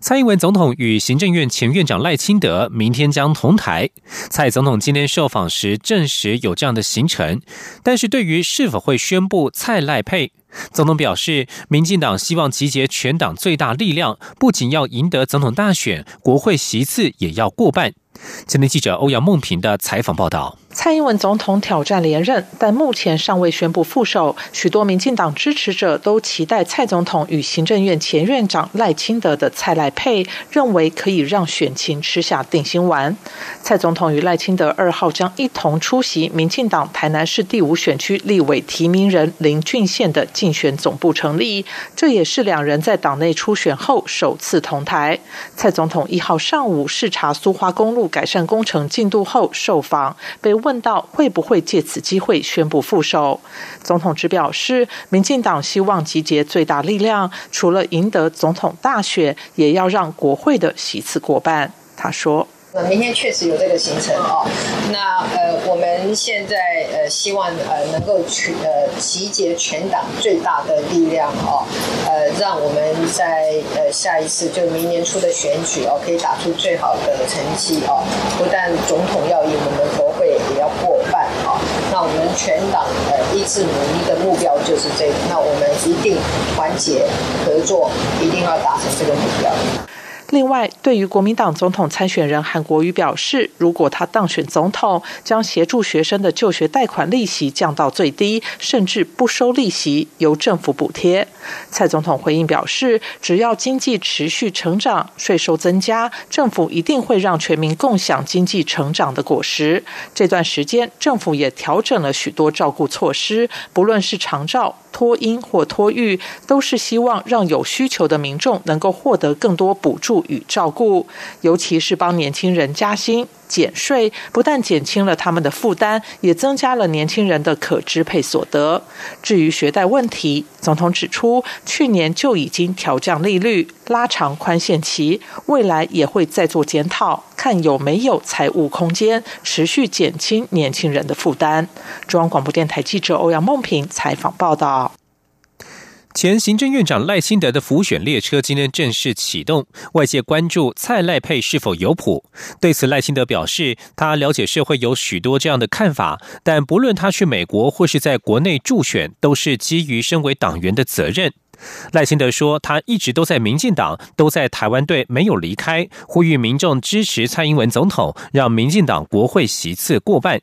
蔡英文总统与行政院前院长赖清德明天将同台。蔡总统今天受访时证实有这样的行程，但是对于是否会宣布蔡赖配，总统表示，民进党希望集结全党最大力量，不仅要赢得总统大选，国会席次也要过半。今天记者欧阳梦平的采访报道。蔡英文总统挑战连任，但目前尚未宣布副手。许多民进党支持者都期待蔡总统与行政院前院长赖清德的蔡赖配，认为可以让选情吃下定心丸。蔡总统与赖清德二号将一同出席民进党台南市第五选区立委提名人林俊宪的竞选总部成立，这也是两人在党内初选后首次同台。蔡总统一号上午视察苏花公路改善工程进度后受访，被。问到会不会借此机会宣布副手，总统只表示，民进党希望集结最大力量，除了赢得总统大选，也要让国会的席次过半。他说。那明天确实有这个行程哦。那呃，我们现在呃希望呃能够去呃集结全党最大的力量哦，呃，让我们在呃下一次就明年初的选举哦，可以打出最好的成绩哦。不但总统要赢，我们国会也要过半哦。那我们全党呃一致努力的目标就是这个。那我们一定团结合作，一定要达成这个目标。另外，对于国民党总统参选人韩国瑜表示，如果他当选总统，将协助学生的就学贷款利息降到最低，甚至不收利息，由政府补贴。蔡总统回应表示，只要经济持续成长，税收增加，政府一定会让全民共享经济成长的果实。这段时间，政府也调整了许多照顾措施，不论是长照。托婴或托育，都是希望让有需求的民众能够获得更多补助与照顾，尤其是帮年轻人加薪。减税不但减轻了他们的负担，也增加了年轻人的可支配所得。至于学贷问题，总统指出，去年就已经调降利率、拉长宽限期，未来也会再做检讨，看有没有财务空间，持续减轻年轻人的负担。中央广播电台记者欧阳梦平采访报道。前行政院长赖清德的浮选列车今天正式启动，外界关注蔡赖配是否有谱。对此，赖清德表示，他了解社会有许多这样的看法，但不论他去美国或是在国内助选，都是基于身为党员的责任。赖清德说，他一直都在民进党，都在台湾队，没有离开，呼吁民众支持蔡英文总统，让民进党国会席次过半。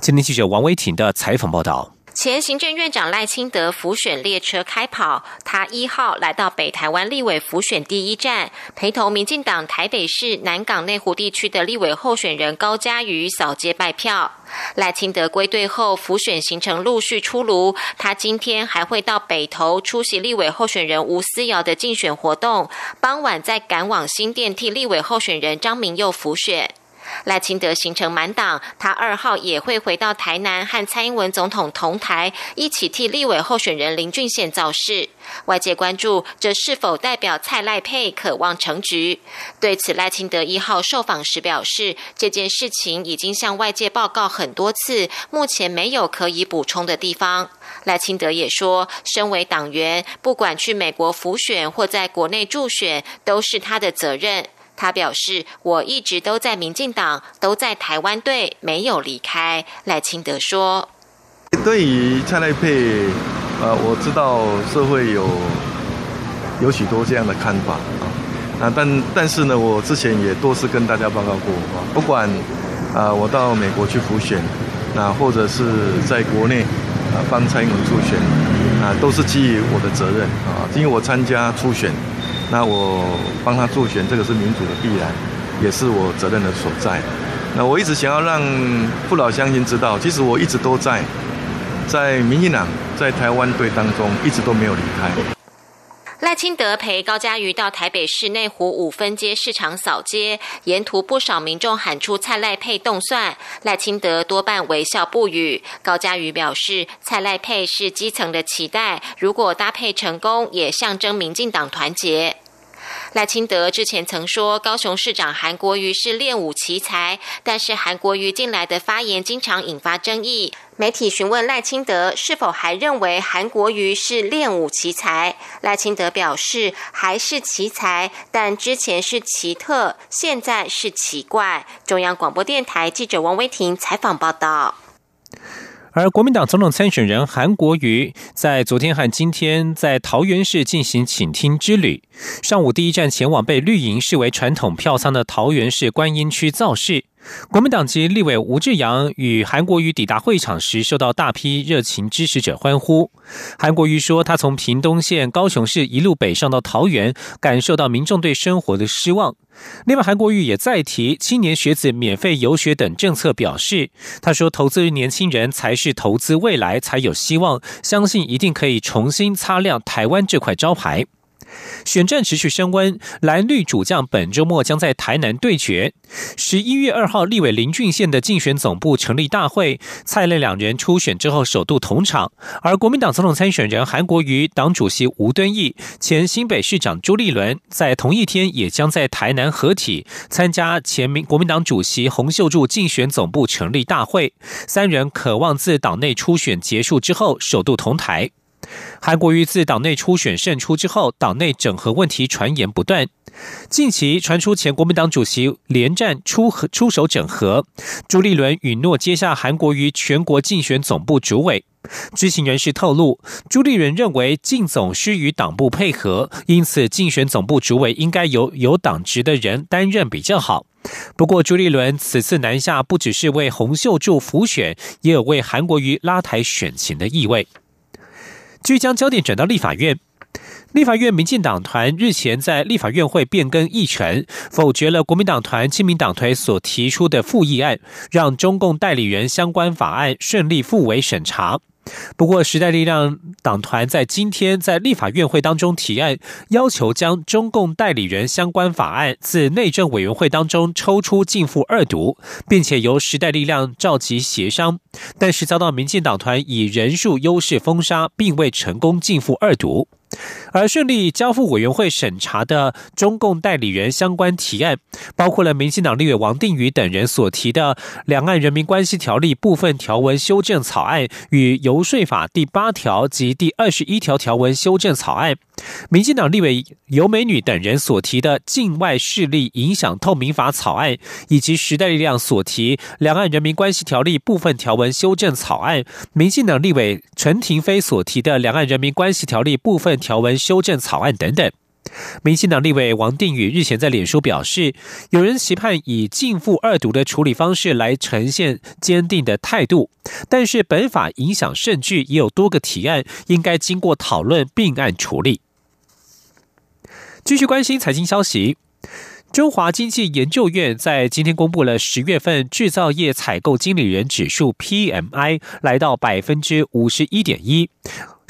今天记者王维婷的采访报道。前行政院长赖清德浮选列车开跑，他一号来到北台湾立委浮选第一站，陪同民进党台北市南港内湖地区的立委候选人高嘉瑜扫街拜票。赖清德归队后，浮选行程陆续出炉，他今天还会到北投出席立委候选人吴思瑶的竞选活动，傍晚再赶往新店替立委候选人张明佑浮选。赖清德行程满档，他二号也会回到台南和蔡英文总统同台，一起替立委候选人林俊宪造势。外界关注这是否代表蔡赖配渴望成局？对此，赖清德一号受访时表示，这件事情已经向外界报告很多次，目前没有可以补充的地方。赖清德也说，身为党员，不管去美国辅选或在国内助选，都是他的责任。他表示：“我一直都在民进党，都在台湾队，没有离开。”赖清德说：“对于蔡赖佩，呃，我知道社会有有许多这样的看法啊，啊，但但是呢，我之前也多次跟大家报告过啊，不管啊，我到美国去复选，那或者是在国内啊帮蔡英文初选，啊，都是基于我的责任啊，因为我参加初选。”那我帮他助选，这个是民主的必然，也是我责任的所在。那我一直想要让父老乡亲知道，其实我一直都在，在民进党在台湾队当中，一直都没有离开。赖清德陪高嘉瑜到台北市内湖五分街市场扫街，沿途不少民众喊出“蔡赖配动算”，赖清德多半微笑不语。高嘉瑜表示，蔡赖配是基层的期待，如果搭配成功，也象征民进党团结。赖清德之前曾说，高雄市长韩国瑜是练武奇才，但是韩国瑜近来的发言经常引发争议。媒体询问赖清德是否还认为韩国瑜是练武奇才，赖清德表示还是奇才，但之前是奇特，现在是奇怪。中央广播电台记者王威婷采访报道。而国民党总统参选人韩国瑜在昨天和今天在桃园市进行请听之旅。上午第一站前往被绿营视为传统票仓的桃园市观音区造势。国民党籍立委吴志阳与韩国瑜抵达会场时，受到大批热情支持者欢呼。韩国瑜说，他从屏东县高雄市一路北上到桃园，感受到民众对生活的失望。另外，韩国瑜也再提青年学子免费游学等政策，表示他说，投资年轻人才是投资未来，才有希望，相信一定可以重新擦亮台湾这块招牌。选战持续升温，蓝绿主将本周末将在台南对决。十一月二号，立委林俊宪的竞选总部成立大会，蔡赖两人初选之后首度同场。而国民党总统参选人韩国瑜、党主席吴敦义、前新北市长朱立伦，在同一天也将在台南合体参加前民国民党主席洪秀柱竞选总部成立大会。三人渴望自党内初选结束之后首度同台。韩国瑜自党内初选胜出之后，党内整合问题传言不断。近期传出前国民党主席连战出出手整合，朱立伦允诺接下韩国瑜全国竞选总部主委。知情人士透露，朱立伦认为竞总需与党部配合，因此竞选总部主委应该由有党职的人担任比较好。不过，朱立伦此次南下不只是为洪秀柱辅选，也有为韩国瑜拉抬选情的意味。据将焦点转到立法院，立法院民进党团日前在立法院会变更议程，否决了国民党团、亲民党团所提出的复议案，让中共代理人相关法案顺利复委审查。不过，时代力量党团在今天在立法院会当中提案，要求将中共代理人相关法案自内政委员会当中抽出进赴二读，并且由时代力量召集协商，但是遭到民进党团以人数优势封杀，并未成功进赴二读。而顺利交付委员会审查的中共代理人相关提案，包括了民进党立委王定宇等人所提的《两岸人民关系条例》部分条文修正草案与《游说法》第八条及第二十一条条文修正草案；民进党立委尤美女等人所提的《境外势力影响透明法》草案，以及时代力量所提《两岸人民关系条例》部分条文修正草案；民进党立委陈廷飞所提的《两岸人民关系条例》部分条条文。修正草案等等，民进党立委王定宇日前在脸书表示，有人期盼以禁复二读的处理方式来呈现坚定的态度，但是本法影响甚巨，也有多个提案应该经过讨论并案处理。继续关心财经消息，中华经济研究院在今天公布了十月份制造业采购经理人指数 PMI 来到百分之五十一点一。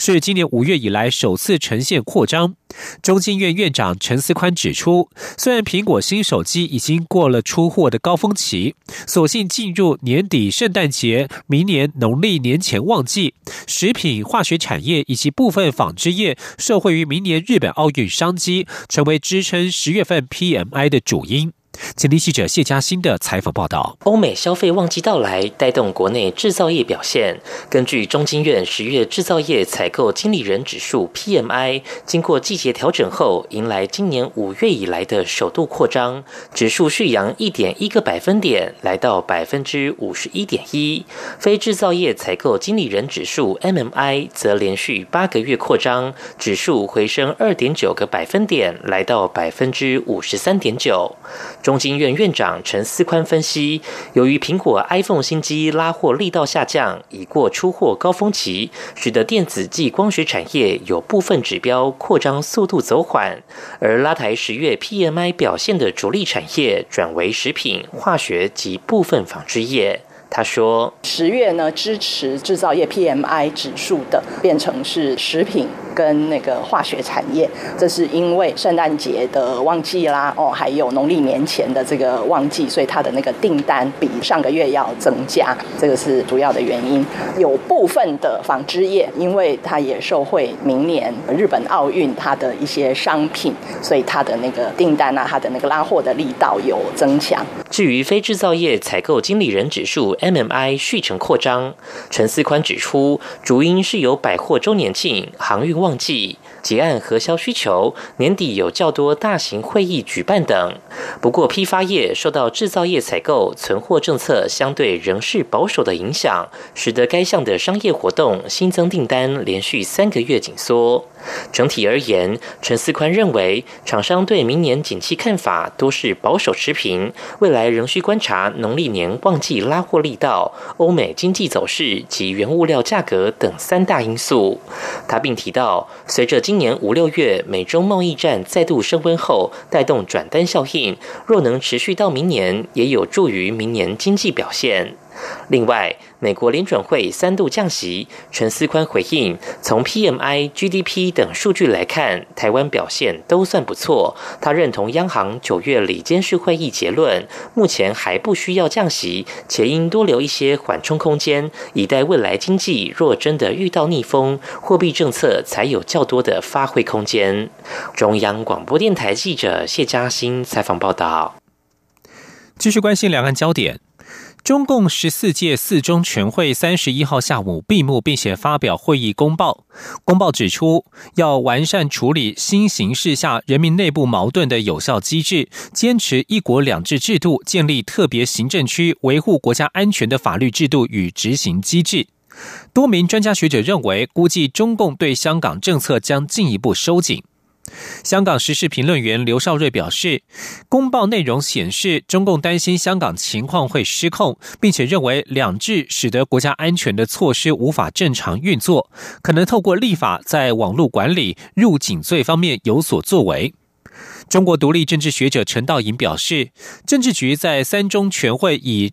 是今年五月以来首次呈现扩张。中经院院长陈思宽指出，虽然苹果新手机已经过了出货的高峰期，所幸进入年底圣诞节、明年农历年前旺季，食品化学产业以及部分纺织业受惠于明年日本奥运商机，成为支撑十月份 PMI 的主因。请听记者谢嘉欣的采访报道。欧美消费旺季到来，带动国内制造业表现。根据中经院十月制造业采购经理人指数 （PMI），经过季节调整后，迎来今年五月以来的首度扩张，指数续扬一点一个百分点，来到百分之五十一点一。非制造业采购经理人指数 （MMI） 则连续八个月扩张，指数回升二点九个百分点，来到百分之五十三点九。中经院院长陈思宽分析，由于苹果 iPhone 新机拉货力道下降，已过出货高峰期，使得电子及光学产业有部分指标扩张速度走缓，而拉抬十月 PMI 表现的主力产业转为食品、化学及部分纺织业。他说，十月呢支持制造业 PMI 指数的变成是食品。跟那个化学产业。这是因为圣诞节的旺季啦，哦，还有农历年前的这个旺季，所以它的那个订单比上个月要增加，这个是主要的原因。有部分的纺织业，因为它也受惠明年日本奥运它的一些商品，所以它的那个订单啊，它的那个拉货的力道有增强。至于非制造业采购经理人指数 MMI 续成扩张，陈思宽指出，主因是由百货周年庆、航运旺季。结案核销需求，年底有较多大型会议举办等。不过，批发业受到制造业采购存货政策相对仍是保守的影响，使得该项的商业活动新增订单连续三个月紧缩。整体而言，陈思宽认为，厂商对明年景气看法多是保守持平，未来仍需观察农历年旺季拉货力道、欧美经济走势及原物料价格等三大因素。他并提到，随着今年五六月美中贸易战再度升温后，带动转单效应，若能持续到明年，也有助于明年经济表现。另外，美国联准会三度降息，陈思宽回应：从 PMI、GDP 等数据来看，台湾表现都算不错。他认同央行九月里监事会议结论，目前还不需要降息，且应多留一些缓冲空间，以待未来经济若真的遇到逆风，货币政策才有较多的发挥空间。中央广播电台记者谢嘉欣采访报道。继续关心两岸焦点。中共十四届四中全会三十一号下午闭幕，并且发表会议公报。公报指出，要完善处理新形势下人民内部矛盾的有效机制，坚持一国两制制度，建立特别行政区维护国家安全的法律制度与执行机制。多名专家学者认为，估计中共对香港政策将进一步收紧。香港时事评论员刘少瑞表示，公报内容显示，中共担心香港情况会失控，并且认为两制使得国家安全的措施无法正常运作，可能透过立法在网络管理、入境罪方面有所作为。中国独立政治学者陈道颖表示，政治局在三中全会以。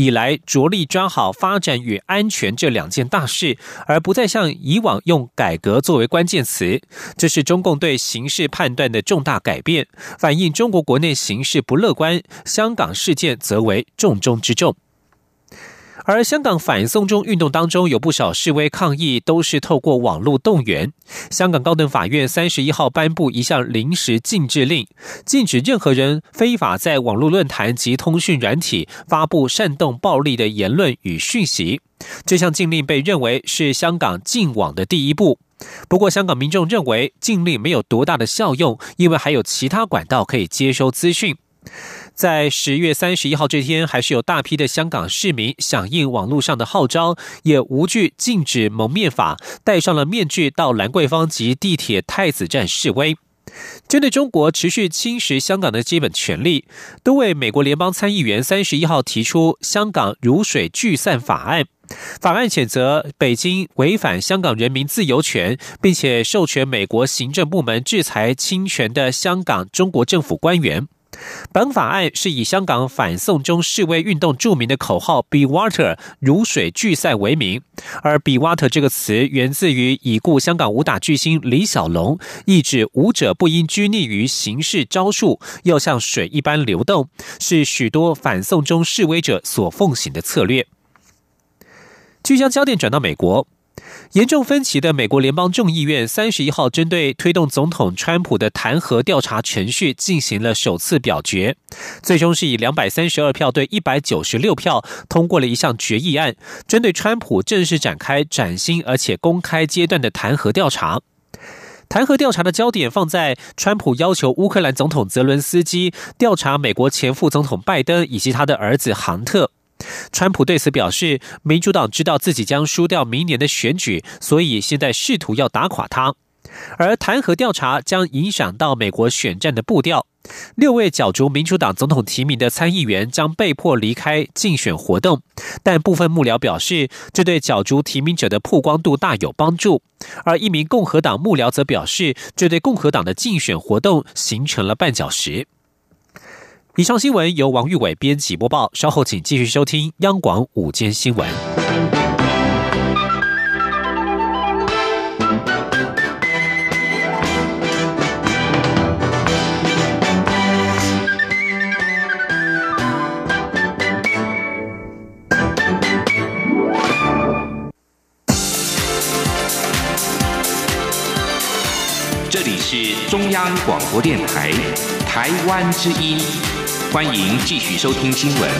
以来着力抓好发展与安全这两件大事，而不再像以往用改革作为关键词，这是中共对形势判断的重大改变，反映中国国内形势不乐观。香港事件则为重中之重。而香港反送中运动当中，有不少示威抗议都是透过网络动员。香港高等法院三十一号颁布一项临时禁制令，禁止任何人非法在网络论坛及通讯软体发布煽动暴力的言论与讯息。这项禁令被认为是香港禁网的第一步。不过，香港民众认为禁令没有多大的效用，因为还有其他管道可以接收资讯。在十月三十一号这天，还是有大批的香港市民响应网络上的号召，也无惧禁止蒙面法，戴上了面具到兰桂坊及地铁太子站示威。针对中国持续侵蚀香港的基本权利，多位美国联邦参议员三十一号提出《香港如水聚散法案》，法案谴责北京违反香港人民自由权，并且授权美国行政部门制裁侵权的香港中国政府官员。本法案是以香港反送中示威运动著名的口号 “Be Water” 如水聚散为名，而 “Be Water” 这个词源自于已故香港武打巨星李小龙，意指舞者不应拘泥于形式招数，要像水一般流动，是许多反送中示威者所奉行的策略。聚焦焦点转到美国。严重分歧的美国联邦众议院三十一号针对推动总统川普的弹劾调查程序进行了首次表决，最终是以两百三十二票对一百九十六票通过了一项决议案，针对川普正式展开崭新而且公开阶段的弹劾调查。弹劾调查的焦点放在川普要求乌克兰总统泽伦斯基调查美国前副总统拜登以及他的儿子杭特。川普对此表示，民主党知道自己将输掉明年的选举，所以现在试图要打垮他。而弹劾调查将影响到美国选战的步调。六位角逐民主党总统提名的参议员将被迫离开竞选活动，但部分幕僚表示，这对角逐提名者的曝光度大有帮助。而一名共和党幕僚则表示，这对共和党的竞选活动形成了绊脚石。以上新闻由王玉伟编辑播报，稍后请继续收听央广午间新闻。这里是中央广播电台台湾之音。欢迎继续收听新闻。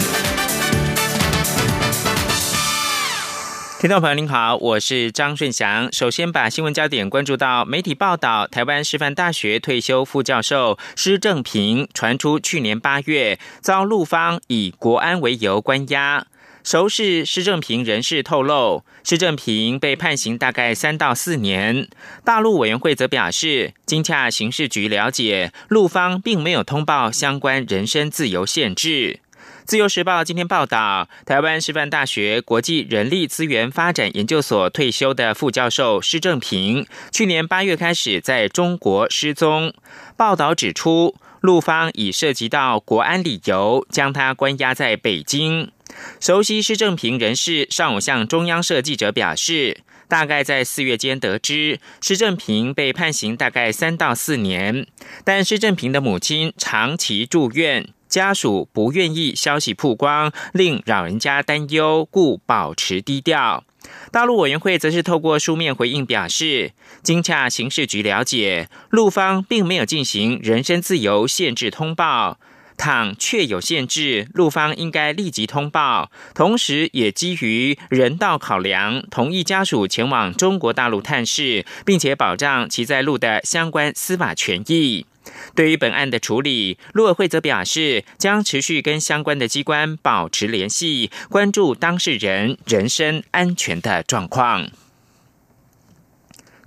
听众朋友您好，我是张顺祥。首先把新闻焦点关注到媒体报道，台湾师范大学退休副教授施正平传出去年八月遭陆方以国安为由关押。熟识施正平人士透露，施正平被判刑大概三到四年。大陆委员会则表示，经洽刑事局了解，陆方并没有通报相关人身自由限制。自由时报今天报道，台湾师范大学国际人力资源发展研究所退休的副教授施正平，去年八月开始在中国失踪。报道指出，陆方以涉及到国安理由，将他关押在北京。熟悉施正平人士上午向中央社记者表示，大概在四月间得知施正平被判刑大概三到四年，但施正平的母亲长期住院。家属不愿意消息曝光，令老人家担忧，故保持低调。大陆委员会则是透过书面回应表示，经洽刑事局了解，陆方并没有进行人身自由限制通报。倘确有限制，陆方应该立即通报，同时也基于人道考量，同意家属前往中国大陆探视，并且保障其在陆的相关司法权益。对于本案的处理，陆委会则表示，将持续跟相关的机关保持联系，关注当事人人身安全的状况。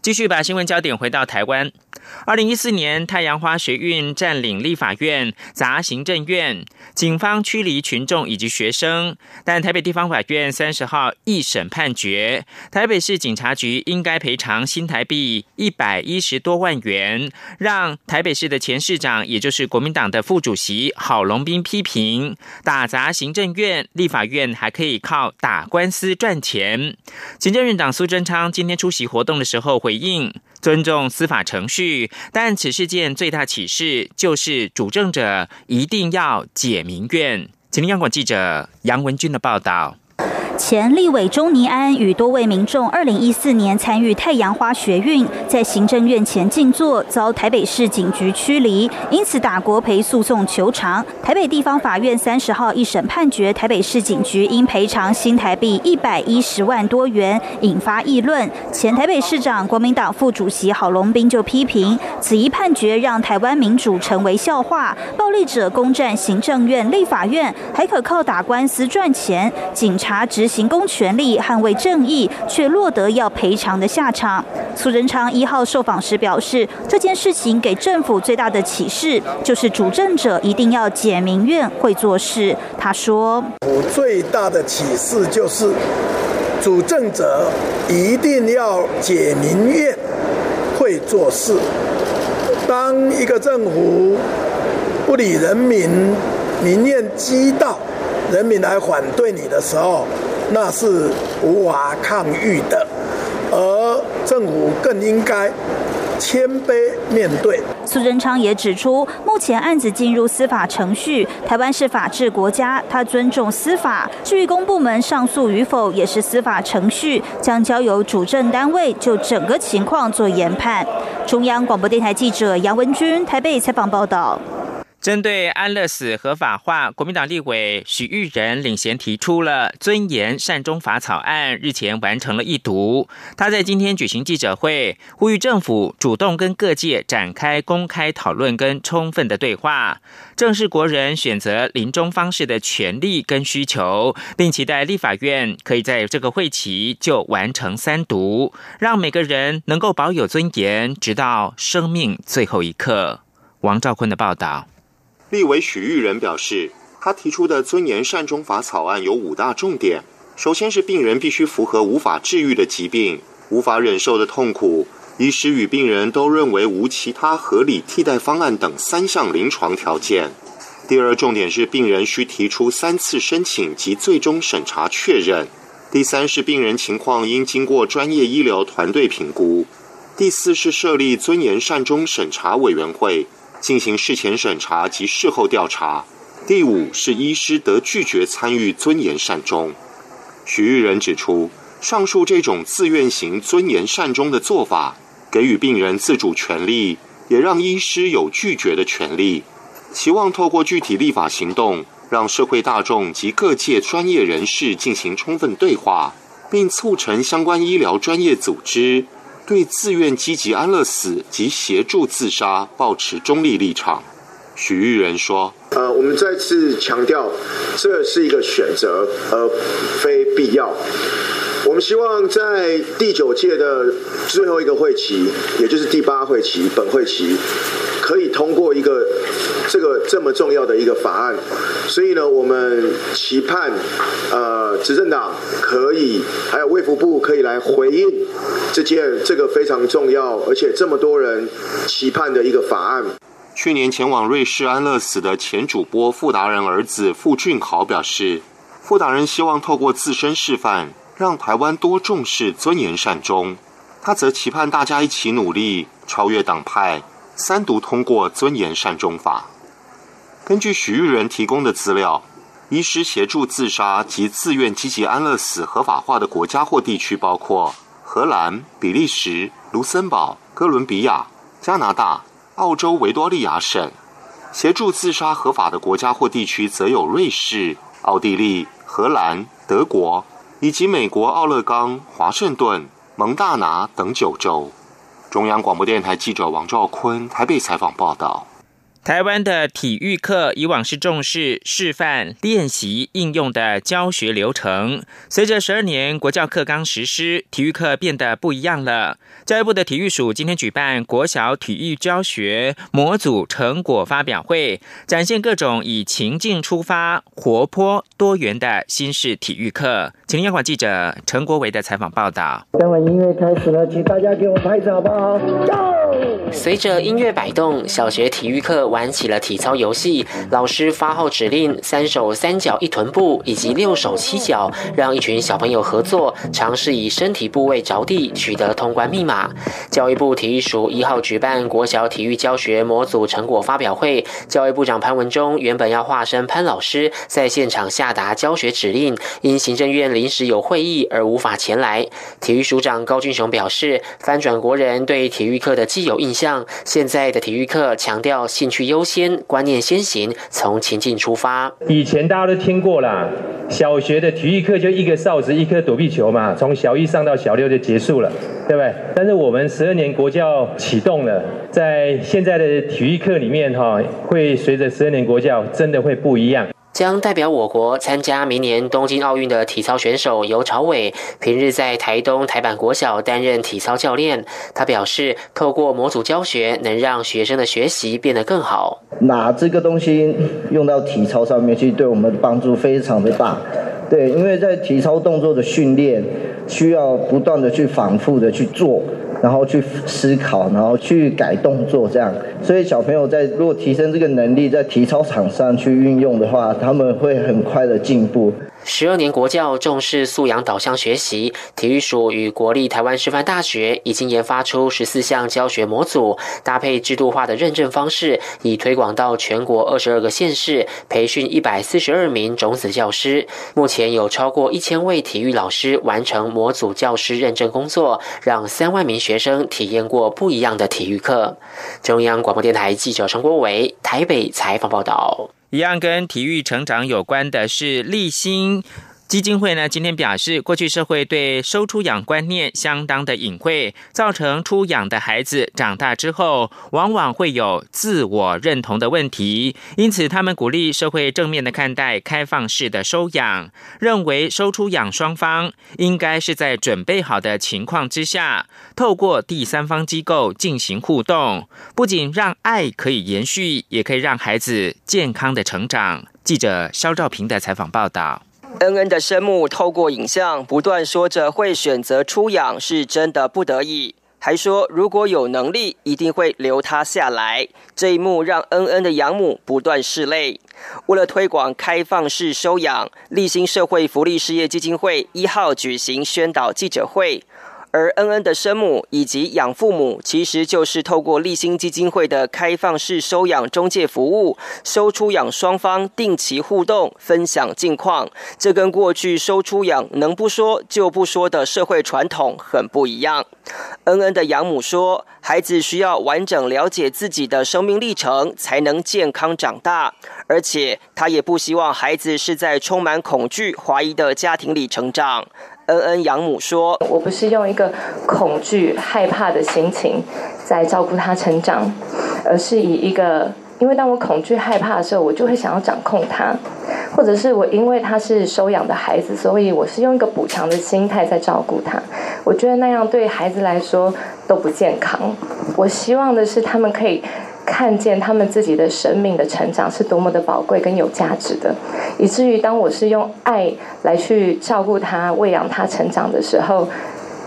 继续把新闻焦点回到台湾。二零一四年，太阳花学运占领立法院、砸行政院，警方驱离群众以及学生。但台北地方法院三十号一审判决，台北市警察局应该赔偿新台币一百一十多万元，让台北市的前市长，也就是国民党的副主席郝龙斌批评：打砸行政院、立法院还可以靠打官司赚钱。行政院长苏贞昌今天出席活动的时候回回应。尊重司法程序，但此事件最大启示就是主政者一定要解民怨。请听央广记者杨文军的报道。前立委钟尼安与多位民众，二零一四年参与太阳花学运，在行政院前静坐，遭台北市警局驱离，因此打国赔诉讼求偿。台北地方法院三十号一审判决，台北市警局应赔偿新台币一百一十万多元，引发议论。前台北市长国民党副主席郝龙斌就批评，此一判决让台湾民主成为笑话，暴力者攻占行政院、立法院，还可靠打官司赚钱，警察执。行公权力捍卫正义，却落得要赔偿的下场。苏仁昌一号受访时表示，这件事情给政府最大的启示，就是主政者一定要解民怨，会做事。他说：“我最大的启示就是，主政者一定要解民怨，会做事。当一个政府不理人民，民怨激到人民来反对你的时候，那是无法抗御的，而政府更应该谦卑面对。苏贞昌也指出，目前案子进入司法程序，台湾是法治国家，他尊重司法。至于公部门上诉与否，也是司法程序，将交由主政单位就整个情况做研判。中央广播电台记者杨文君台北采访报道。针对安乐死合法化，国民党立委许玉仁领衔提出了尊严善终法草案，日前完成了一读。他在今天举行记者会，呼吁政府主动跟各界展开公开讨论跟充分的对话，正视国人选择临终方式的权利跟需求，并期待立法院可以在这个会期就完成三读，让每个人能够保有尊严，直到生命最后一刻。王兆坤的报道。立委许玉仁表示，他提出的尊严善终法草案有五大重点。首先是病人必须符合无法治愈的疾病、无法忍受的痛苦、医师与病人都认为无其他合理替代方案等三项临床条件。第二重点是病人需提出三次申请及最终审查确认。第三是病人情况应经过专业医疗团队评估。第四是设立尊严善终审查委员会。进行事前审查及事后调查。第五是医师得拒绝参与尊严善终。许玉仁指出，上述这种自愿型尊严善终的做法，给予病人自主权利，也让医师有拒绝的权利。期望透过具体立法行动，让社会大众及各界专业人士进行充分对话，并促成相关医疗专业组织对自愿积极安乐死及协助自杀保持中立立场。许玉仁说：“呃，我们再次强调，这是一个选择，而非必要。我们希望在第九届的最后一个会期，也就是第八会期本会期，可以通过一个这个这么重要的一个法案。所以呢，我们期盼呃执政党可以，还有卫福部可以来回应这件这个非常重要，而且这么多人期盼的一个法案。”去年前往瑞士安乐死的前主播傅达人儿子傅俊豪表示，傅达人希望透过自身示范，让台湾多重视尊严善终。他则期盼大家一起努力，超越党派，三读通过尊严善终法。根据许玉仁提供的资料，医师协助自杀及自愿积极安乐死合法化的国家或地区包括荷兰、比利时、卢森堡、哥伦比亚、加拿大。澳洲维多利亚省协助自杀合法的国家或地区，则有瑞士、奥地利、荷兰、德国以及美国奥勒冈、华盛顿、蒙大拿等九州。中央广播电台记者王兆坤台北采访报道。台湾的体育课以往是重视示范、练习、应用的教学流程。随着十二年国教课纲实施，体育课变得不一样了。教育部的体育署今天举办国小体育教学模组成果发表会，展现各种以情境出发、活泼多元的新式体育课。请央广记者陈国伟的采访报道。等会音乐开始了，请大家给我拍手好不好？Go！随着音乐摆动，小学体育课。玩起了体操游戏，老师发号指令，三手三脚一臀部，以及六手七脚，让一群小朋友合作，尝试以身体部位着地取得通关密码。教育部体育署一号举办国小体育教学模组成果发表会，教育部长潘文忠原本要化身潘老师，在现场下达教学指令，因行政院临时有会议而无法前来。体育署长高俊雄表示，翻转国人对体育课的既有印象，现在的体育课强调兴趣。优先观念先行，从情境出发。以前大家都听过啦，小学的体育课就一个哨子，一颗躲避球嘛，从小一上到小六就结束了，对不对？但是我们十二年国教启动了，在现在的体育课里面哈，会随着十二年国教真的会不一样。将代表我国参加明年东京奥运的体操选手尤朝伟，平日在台东台版国小担任体操教练。他表示，透过模组教学，能让学生的学习变得更好。拿这个东西用到体操上面，去对我们帮助非常的大。对，因为在体操动作的训练，需要不断的去反复的去做。然后去思考，然后去改动作，这样。所以小朋友在如果提升这个能力，在体操场上去运用的话，他们会很快的进步。十二年国教重视素养导向学习，体育署与国立台湾师范大学已经研发出十四项教学模组，搭配制度化的认证方式，已推广到全国二十二个县市，培训一百四十二名种子教师。目前有超过一千位体育老师完成模组教师认证工作，让三万名学学生体验过不一样的体育课。中央广播电台记者陈国伟台北采访报道。一样跟体育成长有关的是立新。基金会呢，今天表示，过去社会对收出养观念相当的隐晦，造成出养的孩子长大之后，往往会有自我认同的问题。因此，他们鼓励社会正面的看待开放式的收养，认为收出养双方应该是在准备好的情况之下，透过第三方机构进行互动，不仅让爱可以延续，也可以让孩子健康的成长。记者肖兆平的采访报道。恩恩的生母透过影像不断说着会选择出养是真的不得已，还说如果有能力一定会留他下来。这一幕让恩恩的养母不断拭泪。为了推广开放式收养，立新社会福利事业基金会一号举行宣导记者会。而恩恩的生母以及养父母，其实就是透过立新基金会的开放式收养中介服务，收出养双方定期互动，分享近况。这跟过去收出养能不说就不说的社会传统很不一样。恩恩的养母说：“孩子需要完整了解自己的生命历程，才能健康长大。而且，他也不希望孩子是在充满恐惧、怀疑的家庭里成长。”恩恩养母说：“我不是用一个恐惧、害怕的心情在照顾他成长，而是以一个，因为当我恐惧、害怕的时候，我就会想要掌控他，或者是我因为他是收养的孩子，所以我是用一个补偿的心态在照顾他。我觉得那样对孩子来说都不健康。我希望的是他们可以。”看见他们自己的生命的成长是多么的宝贵跟有价值的，以至于当我是用爱来去照顾他、喂养他成长的时候，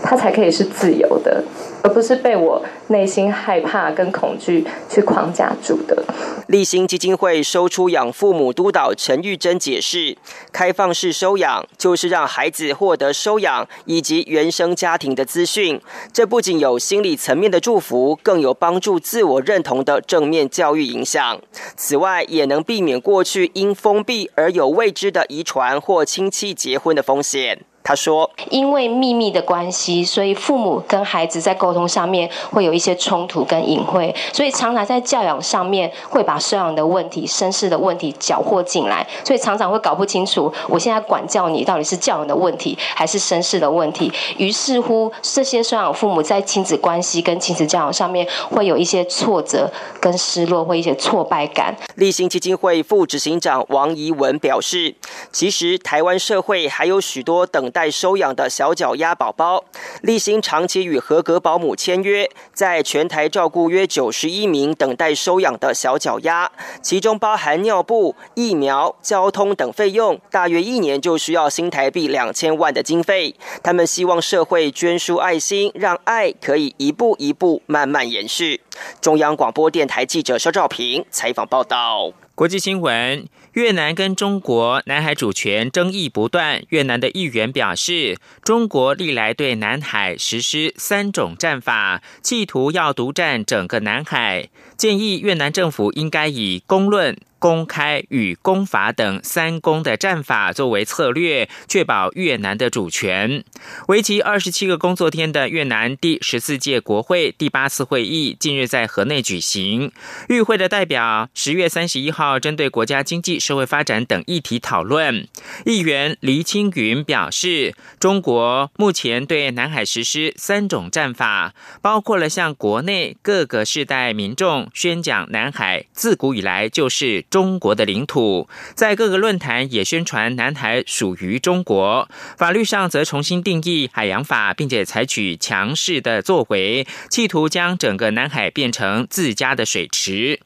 他才可以是自由的。而不是被我内心害怕跟恐惧去框架住的。立新基金会收出养父母督导陈玉珍解释，开放式收养就是让孩子获得收养以及原生家庭的资讯。这不仅有心理层面的祝福，更有帮助自我认同的正面教育影响。此外，也能避免过去因封闭而有未知的遗传或亲戚结婚的风险。他说：“因为秘密的关系，所以父母跟孩子在沟通上面会有一些冲突跟隐晦，所以常常在教养上面会把收养的问题、身世的问题搅和进来，所以常常会搞不清楚，我现在管教你到底是教养的问题还是身世的问题。于是乎，这些收养父母在亲子关系跟亲子教养上面会有一些挫折跟失落，或一些挫败感。”立新基金会副执行长王怡文表示：“其实台湾社会还有许多等待。”待收养的小脚丫宝宝，立新长期与合格保姆签约，在全台照顾约九十一名等待收养的小脚丫，其中包含尿布、疫苗、交通等费用，大约一年就需要新台币两千万的经费。他们希望社会捐输爱心，让爱可以一步一步慢慢延续。中央广播电台记者肖兆平采访报道。国际新闻。越南跟中国南海主权争议不断。越南的议员表示，中国历来对南海实施三种战法，企图要独占整个南海，建议越南政府应该以公论。公开与公法等三公的战法作为策略，确保越南的主权。为期二十七个工作天的越南第十四届国会第八次会议近日在河内举行。与会的代表十月三十一号针对国家经济社会发展等议题讨论。议员黎青云表示，中国目前对南海实施三种战法，包括了向国内各个世代民众宣讲南海自古以来就是。中国的领土，在各个论坛也宣传南海属于中国。法律上则重新定义海洋法，并且采取强势的作为，企图将整个南海变成自家的水池。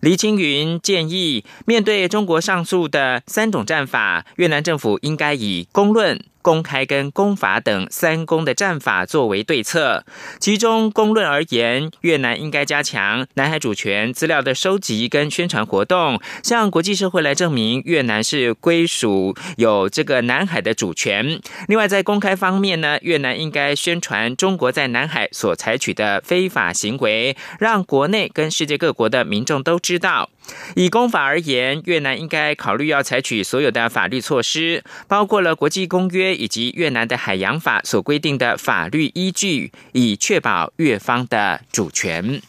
黎青云建议，面对中国上述的三种战法，越南政府应该以公论。公开跟公法等三公的战法作为对策，其中公论而言，越南应该加强南海主权资料的收集跟宣传活动，向国际社会来证明越南是归属有这个南海的主权。另外，在公开方面呢，越南应该宣传中国在南海所采取的非法行为，让国内跟世界各国的民众都知道。以公法而言，越南应该考虑要采取所有的法律措施，包括了国际公约以及越南的海洋法所规定的法律依据，以确保越方的主权。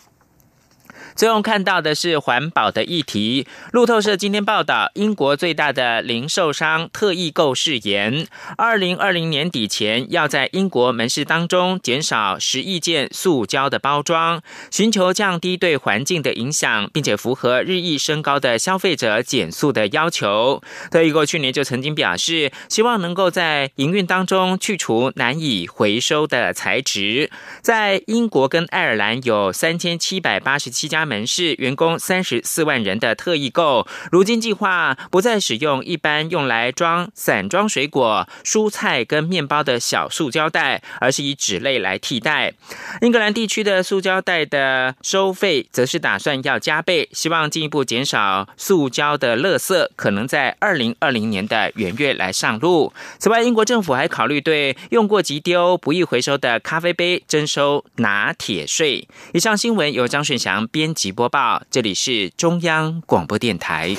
最后看到的是环保的议题。路透社今天报道，英国最大的零售商特易购誓言，二零二零年底前要在英国门市当中减少十亿件塑胶的包装，寻求降低对环境的影响，并且符合日益升高的消费者减速的要求。特易购去年就曾经表示，希望能够在营运当中去除难以回收的材质。在英国跟爱尔兰有三千七百八十七家。门市，员工三十四万人的特易购，如今计划不再使用一般用来装散装水果、蔬菜跟面包的小塑胶袋，而是以纸类来替代。英格兰地区的塑胶袋的收费则是打算要加倍，希望进一步减少塑胶的垃圾，可能在二零二零年的元月来上路。此外，英国政府还考虑对用过即丢、不易回收的咖啡杯征收拿铁税。以上新闻由张顺祥编即播报，这里是中央广播电台。